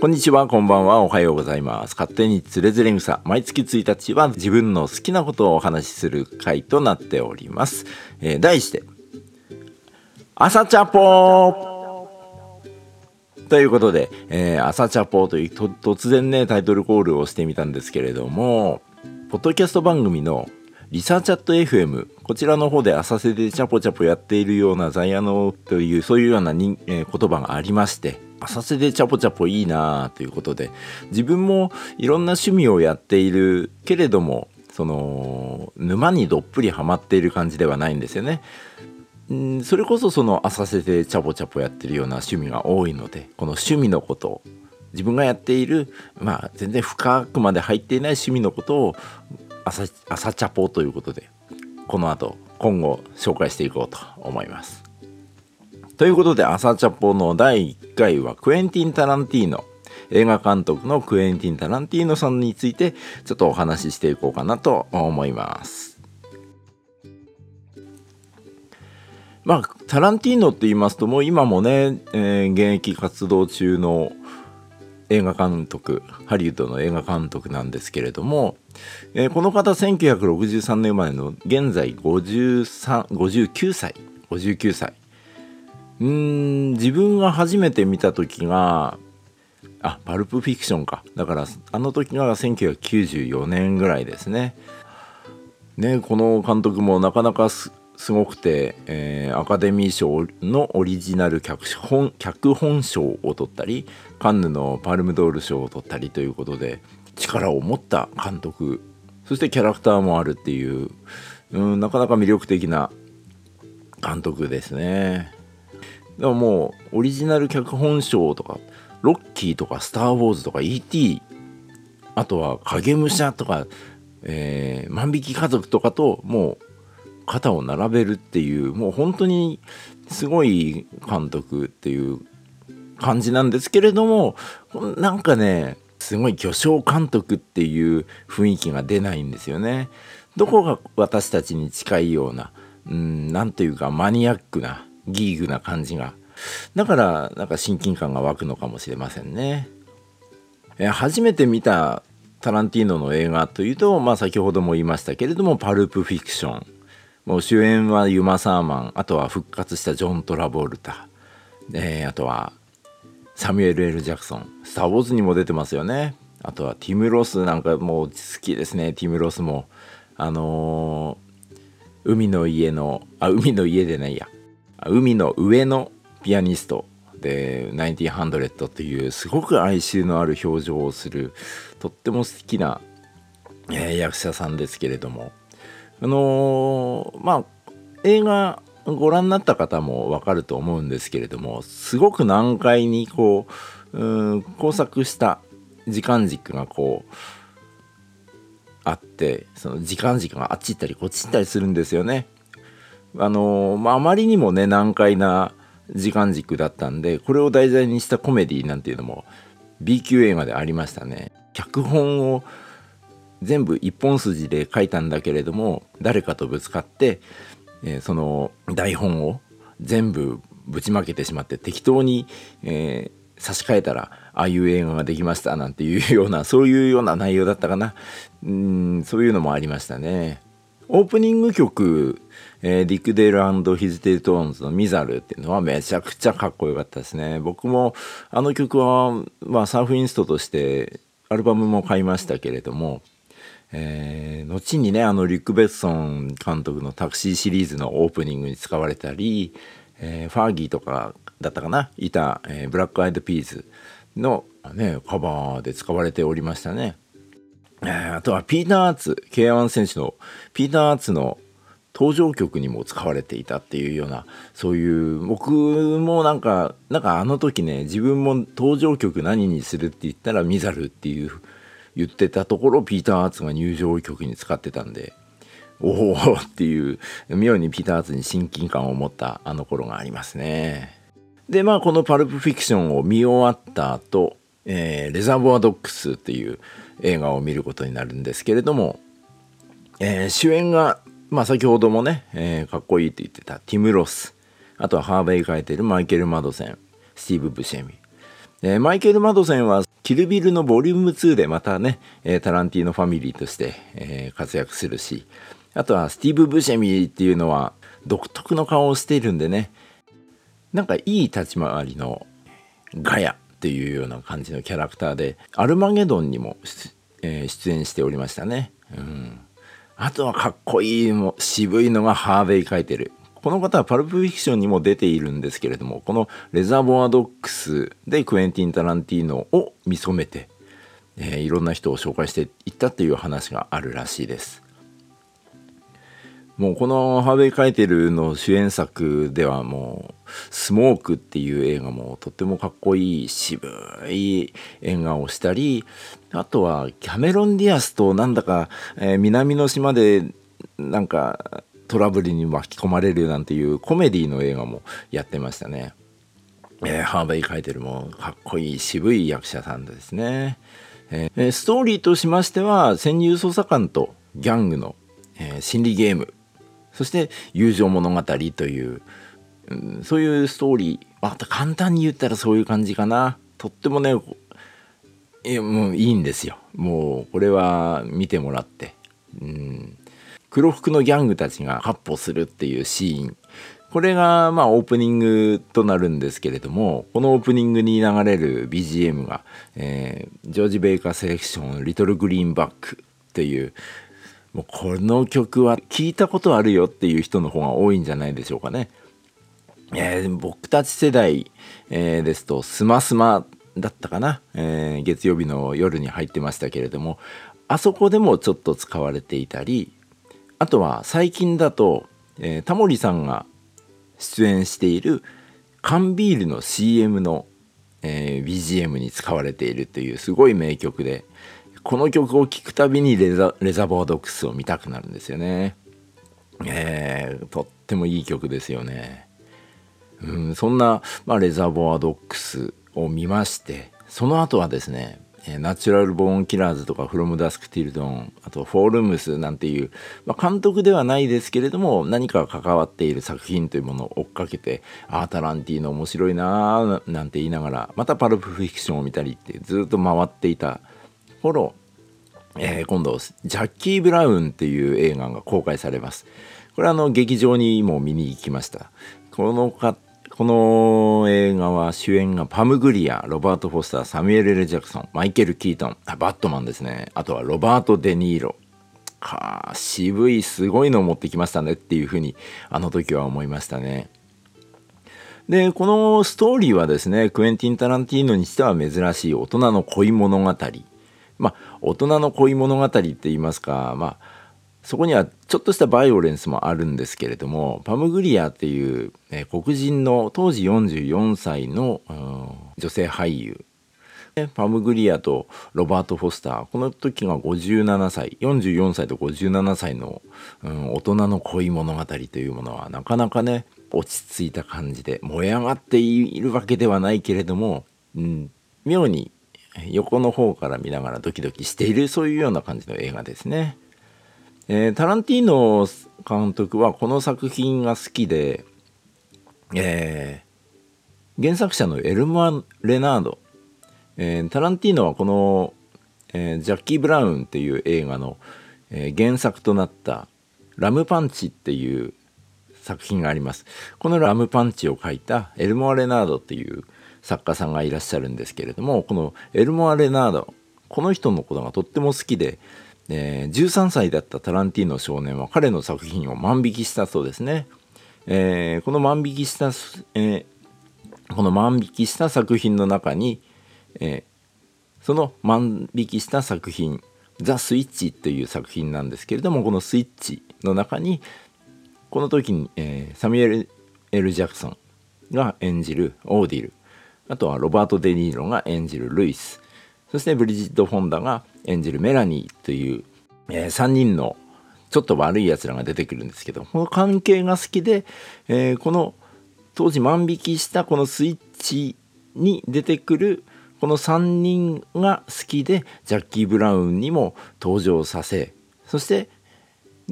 こんにちは、こんばんは、おはようございます。勝手につれづれ草。毎月1日は自分の好きなことをお話しする回となっております。えー題して、朝チャポということで、えー朝チャポという突然ね、タイトルコールをしてみたんですけれども、ポッドキャスト番組のリサーチャット FM こちらの方で浅瀬でチャポチャポやっているようなザイアノというそういうような人、えー言葉がありまして浅瀬でチャポチャポいいなということで自分もいろんな趣味をやっているけれどもその沼にどっぷりハマっている感じではないんですよね。それこそその浅瀬でチャポチャポやってるような趣味が多いのでこの趣味のこと自分がやっているまあ全然深くまで入っていない趣味のことを朝朝チャポということでこの後今後紹介していこうと思います。ということで朝チャポの第1回はクエンティン・タランティーノ映画監督のクエンティン・タランティーノさんについてちょっとお話ししていこうかなと思います。まあタランティーノって言いますともう今もね、えー現役活動中の映画監督ハリウッドの映画監督なんですけれども、えーこの方1963年生まれの現在53 59歳59歳ん自分が初めて見た時があパルプフィクションかだからあの時が1994年ぐらいですねねこの監督もなかなかすごくて、えーアカデミー賞のオリジナル脚本脚本賞を取ったりカンヌのパルムドール賞を取ったりということで力を持った監督そしてキャラクターもあるっていう、うん、なかなか魅力的な監督ですね。でももうオリジナル脚本賞とかロッキーとかスター・ウォーズとか E.T. あとは影武者とか、えー万引き家族とかともう肩を並べるっていうもう本当にすごい監督っていう感じなんですけれどもなんかねすごい巨匠監督っていう雰囲気が出ないんですよね。どこが私たちに近いようなうんなんというかマニアックなギーグな感じが。だからなんか親近感が湧くのかもしれませんね。え初めて見たタランティーノの映画というと、まあ、先ほども言いましたけれども「パルプ・フィクション」もう主演はユマ・サーマンあとは復活したジョン・トラボルタ、えーあとはサミュエル・ L・ ジャクソン「スター・ウォーズ」にも出てますよね。あとはティム・ロスなんかもう好きですね。ティム・ロスもあのー海の家のあ海の家でないや。海の上のピアニストで1900っていうすごく哀愁のある表情をするとっても好きな、えー役者さんですけれどもあのーまあ映画ご覧になった方もわかると思うんですけれどもすごく難解にこううん工作した時間軸がこうあってその時間軸があっち行ったりこっち行ったりするんですよね。あのまあ、あまりにもね難解な時間軸だったんでこれを題材にしたコメディなんていうのも B 級映画でありましたね。脚本を全部一本筋で書いたんだけれども誰かとぶつかって、えーその台本を全部ぶちまけてしまって適当に、えー差し替えたらああいう映画ができましたなんていうようなそういうような内容だったかなうんそういうのもありましたね。オープニング曲、えー Dick Dale & His Del-Tones の「ミザルー」っていうのはめちゃくちゃかっこよかったですね僕もあの曲は、まあ、サーフインストとしてアルバムも買いましたけれども、えー後にねあのリュック・ベッソン監督のタクシーシリーズのオープニングに使われたり、えーファーギーとかだったかな？いた、えーブラック・アイド・ピーズの、ね、カバーで使われておりましたね。あとはピーター・アーツ K1 選手のピーター・アーツの登場曲にも使われていたっていうようなそういう僕もなんかなんかあの時ね自分も登場曲何にするって言ったら「ミザル」っていう言ってたところピーター・アーツが入場曲に使ってたんでおおっていう妙にピーター・アーツに親近感を持ったあの頃がありますね。でまあこの「パルプ・フィクション」を見終わった後、えー「レザボア・ドッグス」っていう映画を見ることになるんですけれども、えー主演が、まあ、先ほどもね、えーかっこいいって言ってたティム・ロス。あとはハーベイ・カイテル、マイケル・マドセン。スティーブ・ブシェミ。えー、マイケル・マドセンはキル・ビルのボリューム2でまたね、えー、タランティーノファミリーとして、えー、活躍するしあとはスティーブ・ブシェミっていうのは独特の顔をしているんでねなんかいい立ち回りのガヤっていうような感じのキャラクターでアルマゲドンにも、えー、出演しておりましたね。うん、あとはかっこいいも渋いのがハーベイ描いてる。この方はパルプフィクションにも出ているんですけれどもこの「レザーボアドックス」でクエンティン・タランティーノを見初めて、えー、いろんな人を紹介していったっていう話があるらしいです。もうこのハーベイ・カイテルの主演作ではもう「スモーク」っていう映画もとってもかっこいい渋い映画をしたりあとはキャメロン・ディアスとなんだか、えー、南の島でなんかトラブルに巻き込まれるなんていうコメディの映画もやってましたね。えー、ハーベイ・カイテルもかっこいい渋い役者さんですね。えー、ストーリーとしましては潜入捜査官とギャングの、え、心理ゲームそして友情物語という、うん、そういうストーリー。また簡単に言ったらそういう感じかな。とってもねいやもういいんですよ。もうこれは見てもらって、うん、黒服のギャングたちが発歩するっていうシーン。これがまあオープニングとなるんですけれどもこのオープニングに流れる BGM が、えー、ジョージ・ベイカーセレクション「リトル・グリーンバック」っていうもうこの曲は聞いたことあるよっていう人の方が多いんじゃないでしょうかね。えー、僕たち世代、えー、ですと「スマスマ」だったかな、えー、月曜日の夜に入ってましたけれどもあそこでもちょっと使われていたりあとは最近だと、え、タモリさんが出演している缶ビールの CM の、え、BGM に使われているというすごい名曲でこの曲を聴くたびにレザレザボードックスを見たくなるんですよね。えー、とってもいい曲ですよね。うん、そんな、まあ、レザボアドックスを見ましてその後はですねナチュラル・ボーン・キラーズとかフロム・ダスク・ティルドンあとフォールムスなんていう、まあ、監督ではないですけれども何か関わっている作品というものを追っかけてああタランティーノ面白いなーなんて言いながらまたパルプ・フィクションを見たりってずっと回っていた頃、えー、今度ジャッキー・ブラウンっていう映画が公開されます。これはあの劇場にも見に行きました。このかこの映画は主演がパムグリアロバート・フォスターサミュエル・レジャクソンマイケル・キートンあバットマンですね。あとはロバート・デ・ニーロ。か渋いすごいのを持ってきましたねっていうふうにあの時は思いましたね。でこのストーリーはですねクエンティン・タランティーノにしては珍しい大人の恋物語まあ大人の恋物語って言いますかまあそこにはちょっとしたバイオレンスもあるんですけれどもパムグリアっていう、ね、黒人の当時44歳の、うん、女性俳優。パムグリアとロバート・フォスター。この時が57歳44歳と57歳の、うん、大人の恋物語というものはなかなかね落ち着いた感じで燃え上がっているわけではないけれども、うん、妙に横の方から見ながらドキドキしているそういうような感じの映画ですね。えー、タランティーノ監督はこの作品が好きで、えー、原作者のエルマ・レナード、えー、タランティーノはこの、えジャッキー・ブラウンっていう映画の、え原作となった「ラムパンチ」っていう作品があります。このラムパンチを書いたエルモア・レナードっていう作家さんがいらっしゃるんですけれどもこのエルモア・レナードこの人のことがとっても好きで、えー、13歳だったタランティーノ少年は彼の作品を万引きしたそうですね。えー、この万引きした、えー、この万引きした作品の中に、えその万引きした作品「ザ・スイッチ」という作品なんですけれどもこのスイッチの中にこの時に、えサミュエル・エル・ジャクソンが演じるオーディルあとはロバート・デ・ニーロが演じるルイスそしてブリジット・フォンダが演じるメラニーという、えー、3人のちょっと悪いやつらが出てくるんですけどこの関係が好きで、えー、この当時万引きしたこのスイッチに出てくるこの3人が好きでジャッキー・ブラウンにも登場させそして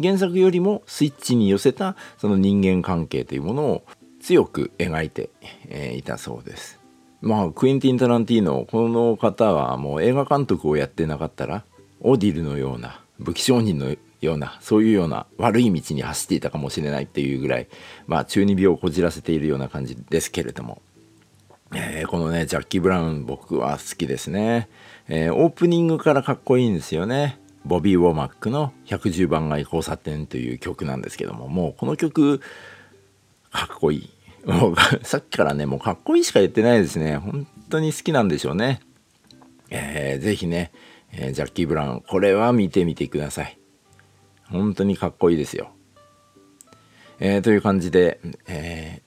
原作よりもスイッチに寄せたその人間関係というものを強く描いて、いたそうです。まあクエンティン・タランティーノこの方はもう映画監督をやってなかったらオーディルのような武器商人のようなそういうような悪い道に走っていたかもしれないっていうぐらいまあ中二病をこじらせているような感じですけれども、えー、このねジャッキー・ブラウン僕は好きですね、えー、オープニングからかっこいいんですよね。ボビー・ウォーマックの110番街交差点という曲なんですけどももうこの曲かっこいい。もう さっきからねもうかっこいいしか言ってないですね。本当に好きなんでしょうね。えー、ぜひね、えー、ジャッキー・ブラウンこれは見てみてください。本当にかっこいいですよ。えー、という感じで、え、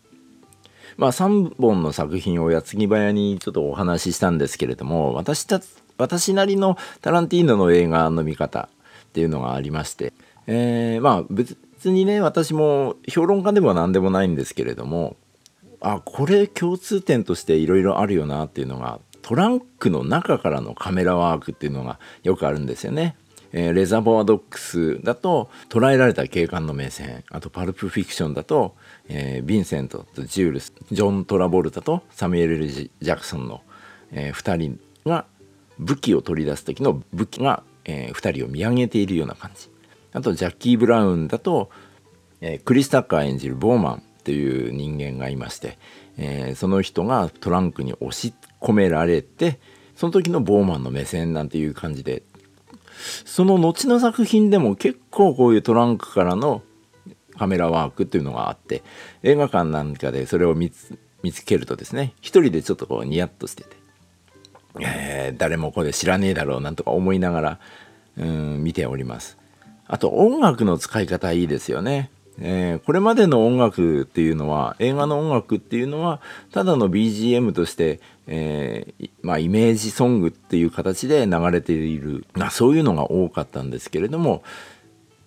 まあ3本の作品を矢継ぎ早にちょっとお話ししたんですけれども私た私なりのタランティーノの映画の見方っていうのがありまして、え、まあ別にね私も評論家でも何でもないんですけれどもあこれ共通点としていろいろあるよなっていうのがトランクの中からのカメラワークっていうのがよくあるんですよね。えー、レザーボアドックスだと捉えられた警官の目線あとパルプフィクションだと、えー、ヴィンセントとジュールスジョン・トラボルタとサミュエル・ジャクソンの、えー、2人が武器を取り出す時の武器が、えー、2人を見上げているような感じあとジャッキー・ブラウンだと、えー、クリス・タッカー演じるボーマンという人間がいまして、えー、その人がトランクに押し込められてその時のボーマンの目線なんていう感じでその後の作品でも結構こういうトランクからのカメラワークっていうのがあって映画館なんかでそれを見つけるとですね一人でちょっとこうニヤッとしててえー、誰もこれ知らねえだろうなんとか思いながら、うん、見ております。あと音楽の使い方いいですよね。えー、これまでの音楽っていうのは映画の音楽っていうのはただの BGM として、えー、まあ、イメージソングっていう形で流れている、まあ、そういうのが多かったんですけれども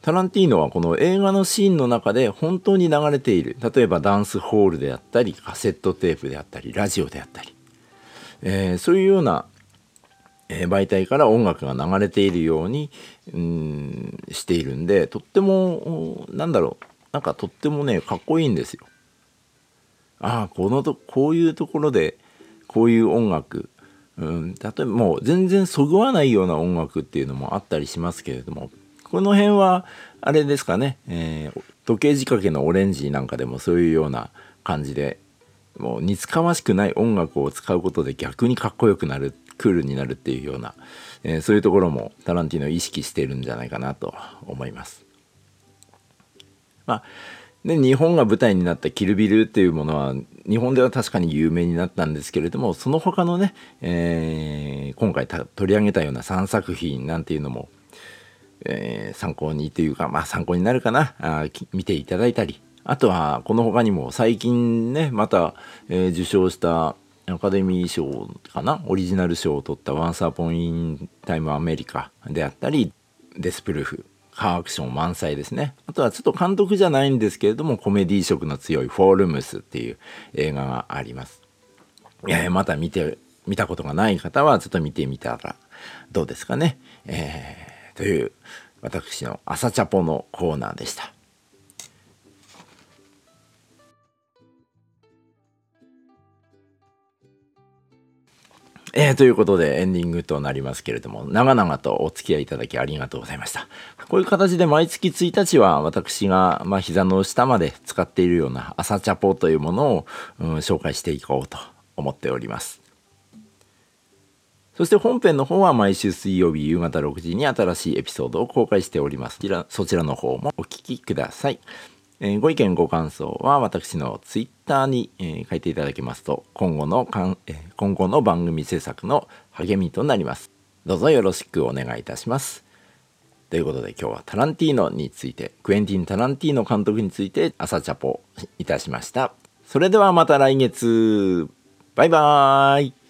タランティーノはこの映画のシーンの中で本当に流れている。例えばダンスホールであったりカセットテープであったりラジオであったり。えー、そういうような、え、媒体から音楽が流れているようにうんしているんでとってもなんだろう。なんかとってもねかっこいいんですよ。ああこのとこういうところでこういう音楽、うん、例えばもう全然そぐわないような音楽っていうのもあったりしますけれどもこの辺はあれですかね、えー、時計仕掛けのオレンジなんかでもそういうような感じでもう似つかましくない音楽を使うことで逆にかっこよくなるクールになるっていうような、えー、そういうところもタランティーノ意識してるんじゃないかなと思います。まあで日本が舞台になった「キルビル」っていうものは日本では確かに有名になったんですけれどもその他のね、えー、今回取り上げたような3作品なんていうのも、えー、参考にというかまあ参考になるかなあ見ていただいたりあとはこの他にも最近ねまた、えー、受賞したアカデミー賞かなオリジナル賞を取った「Once Upon in Time America」であったり「デスプルーフ」カーアクション満載ですねあとはちょっと監督じゃないんですけれどもコメディ色の強い「フォールムス」っていう映画があります。えー、また見て見たことがない方はちょっと見てみたらどうですかね。えー、という私の朝チャポのコーナーでした。えー、ということでエンディングとなりますけれども、長々とお付き合いいただきありがとうございました。こういう形で毎月1日は私が、まあ、膝の下まで使っているような朝チャポというものを、うん、紹介していこうと思っております。そして本編の方は毎週水曜日夕方6時に新しいエピソードを公開しております。そちらの方もお聴きください。え、ご意見ご感想は私のツイッターに、えー、書いていただけますと今後のかん、え、今後の番組制作の励みとなります。どうぞよろしくお願いいたします。ということで今日はタランティーノについてクエンティン・タランティーノ監督について朝チャポいたしました。それではまた来月バイバーイ